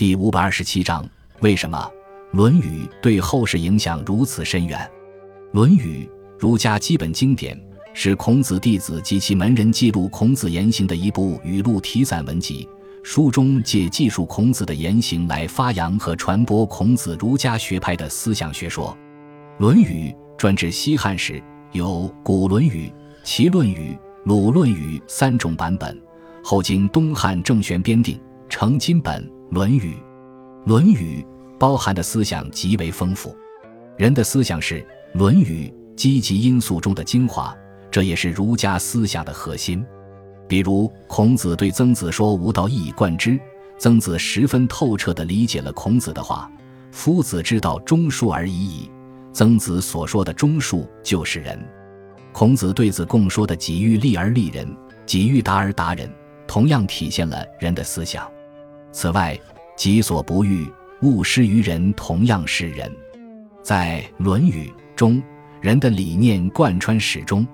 第五百二十七章：为什么《论语》对后世影响如此深远？《论语》儒家基本经典，是孔子弟子及其门人记录孔子言行的一部语录体散文集。书中借记述孔子的言行来发扬和传播孔子儒家学派的思想学说。《论语》专指西汉时，有《古论语》《齐论语》《鲁论语》三种版本，后经东汉郑玄编订，成金本。《论语》，《论语》包含的思想极为丰富。人的思想是《论语》积极因素中的精华，这也是儒家思想的核心。比如，孔子对曾子说：“吾道一以贯之。”曾子十分透彻地理解了孔子的话：“夫子之道，忠恕而已矣。”曾子所说的忠恕就是仁。孔子对子贡说的“己欲立而立人，己欲达而达人”，同样体现了人的思想。此外，己所不欲，勿施于人，同样是人。在《论语》中，人的理念贯穿始终，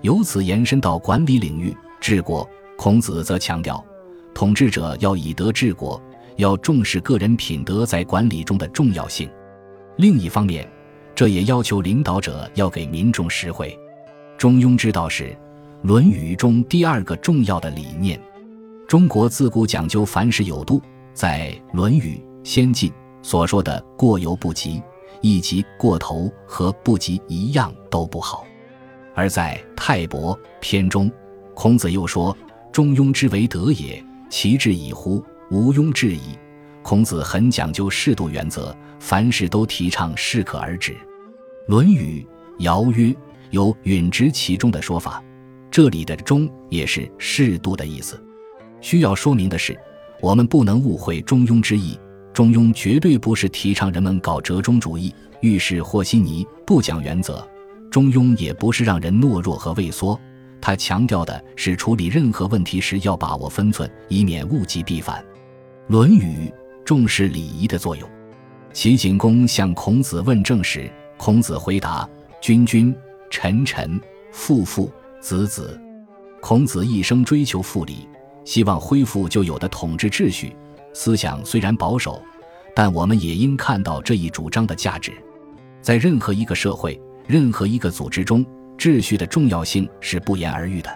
由此延伸到管理领域，治国。孔子则强调，统治者要以德治国，要重视个人品德在管理中的重要性。另一方面，这也要求领导者要给民众实惠。中庸之道是《论语》中第二个重要的理念。中国自古讲究凡事有度，在《论语·先进》所说的“过犹不及”，以及“过头”和“不及”一样都不好。而在《泰伯》篇中，孔子又说：“中庸之为德也，其志以乎？无庸置疑。”孔子很讲究适度原则，凡事都提倡适可而止。《论语·尧曰：“有允直其中的说法，这里的‘中’也是适度的意思。”需要说明的是，我们不能误会中庸之意。中庸绝对不是提倡人们搞折中主义、遇事和稀泥、不讲原则。中庸也不是让人懦弱和畏缩。他强调的是处理任何问题时要把握分寸，以免物极必反。《论语》重视礼仪的作用。齐景公向孔子问政时，孔子回答：“君君，臣臣，父父，子子。”孔子一生追求复礼。希望恢复旧有的统治秩序，思想虽然保守，但我们也应看到这一主张的价值。在任何一个社会、任何一个组织中，秩序的重要性是不言而喻的。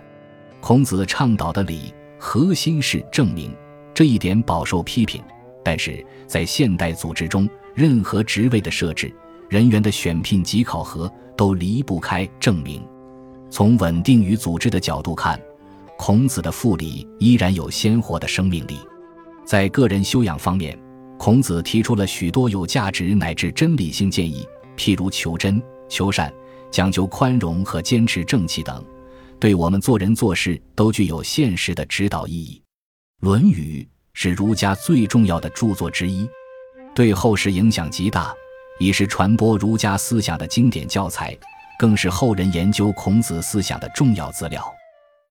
孔子倡导的礼，核心是正名，这一点饱受批评。但是在现代组织中，任何职位的设置、人员的选聘及考核，都离不开正名。从稳定与组织的角度看。孔子的复礼依然有鲜活的生命力，在个人修养方面，孔子提出了许多有价值乃至真理性建议，譬如求真、求善、讲究宽容和坚持正气等，对我们做人做事都具有现实的指导意义。《论语》是儒家最重要的著作之一，对后世影响极大，已是传播儒家思想的经典教材，更是后人研究孔子思想的重要资料。